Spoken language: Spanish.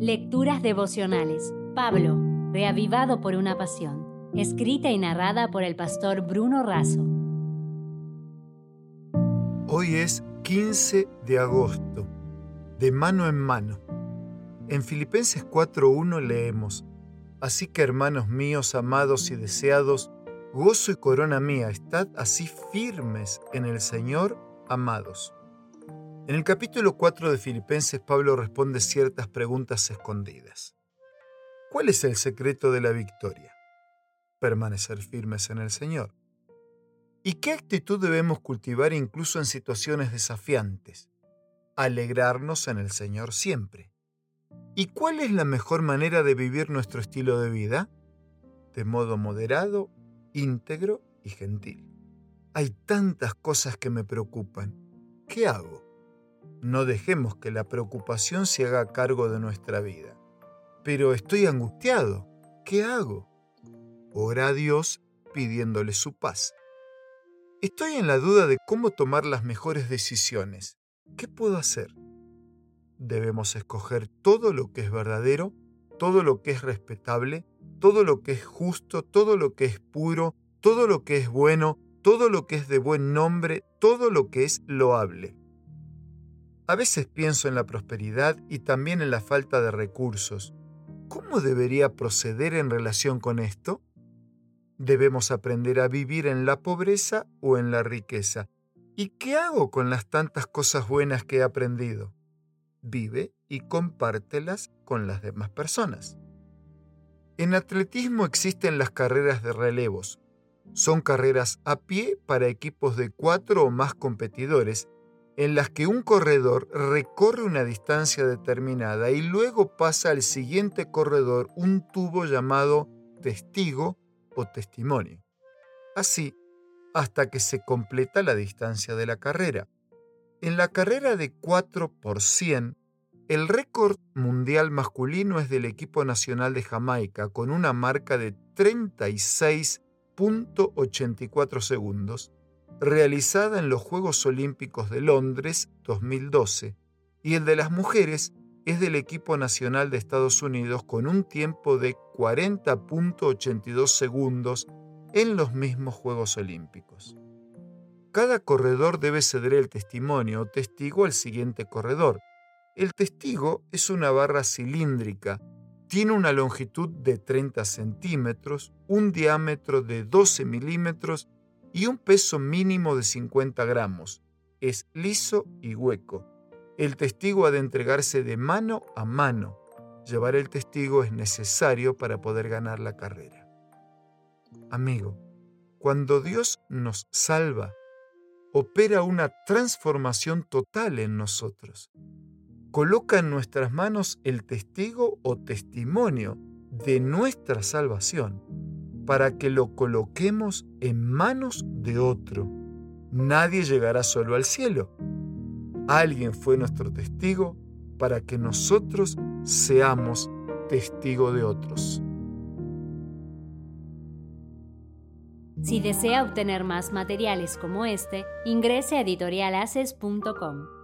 Lecturas devocionales. Pablo, reavivado por una pasión. Escrita y narrada por el pastor Bruno Razo. Hoy es 15 de agosto, de mano en mano. En Filipenses 4.1 leemos, Así que hermanos míos, amados y deseados, gozo y corona mía, estad así firmes en el Señor, amados. En el capítulo 4 de Filipenses, Pablo responde ciertas preguntas escondidas. ¿Cuál es el secreto de la victoria? Permanecer firmes en el Señor. ¿Y qué actitud debemos cultivar incluso en situaciones desafiantes? Alegrarnos en el Señor siempre. ¿Y cuál es la mejor manera de vivir nuestro estilo de vida? De modo moderado, íntegro y gentil. Hay tantas cosas que me preocupan. ¿Qué hago? No dejemos que la preocupación se haga cargo de nuestra vida. Pero estoy angustiado. ¿Qué hago? Ora a Dios pidiéndole su paz. Estoy en la duda de cómo tomar las mejores decisiones. ¿Qué puedo hacer? Debemos escoger todo lo que es verdadero, todo lo que es respetable, todo lo que es justo, todo lo que es puro, todo lo que es bueno, todo lo que es de buen nombre, todo lo que es loable. A veces pienso en la prosperidad y también en la falta de recursos. ¿Cómo debería proceder en relación con esto? Debemos aprender a vivir en la pobreza o en la riqueza. ¿Y qué hago con las tantas cosas buenas que he aprendido? Vive y compártelas con las demás personas. En atletismo existen las carreras de relevos. Son carreras a pie para equipos de cuatro o más competidores en las que un corredor recorre una distancia determinada y luego pasa al siguiente corredor un tubo llamado testigo o testimonio. Así, hasta que se completa la distancia de la carrera. En la carrera de 4 por 100, el récord mundial masculino es del equipo nacional de Jamaica con una marca de 36.84 segundos realizada en los Juegos Olímpicos de Londres 2012, y el de las mujeres es del equipo nacional de Estados Unidos con un tiempo de 40.82 segundos en los mismos Juegos Olímpicos. Cada corredor debe ceder el testimonio o testigo al siguiente corredor. El testigo es una barra cilíndrica, tiene una longitud de 30 centímetros, un diámetro de 12 milímetros y un peso mínimo de 50 gramos. Es liso y hueco. El testigo ha de entregarse de mano a mano. Llevar el testigo es necesario para poder ganar la carrera. Amigo, cuando Dios nos salva, opera una transformación total en nosotros. Coloca en nuestras manos el testigo o testimonio de nuestra salvación para que lo coloquemos en manos de otro. Nadie llegará solo al cielo. Alguien fue nuestro testigo para que nosotros seamos testigo de otros. Si desea obtener más materiales como este, ingrese a editorialaces.com.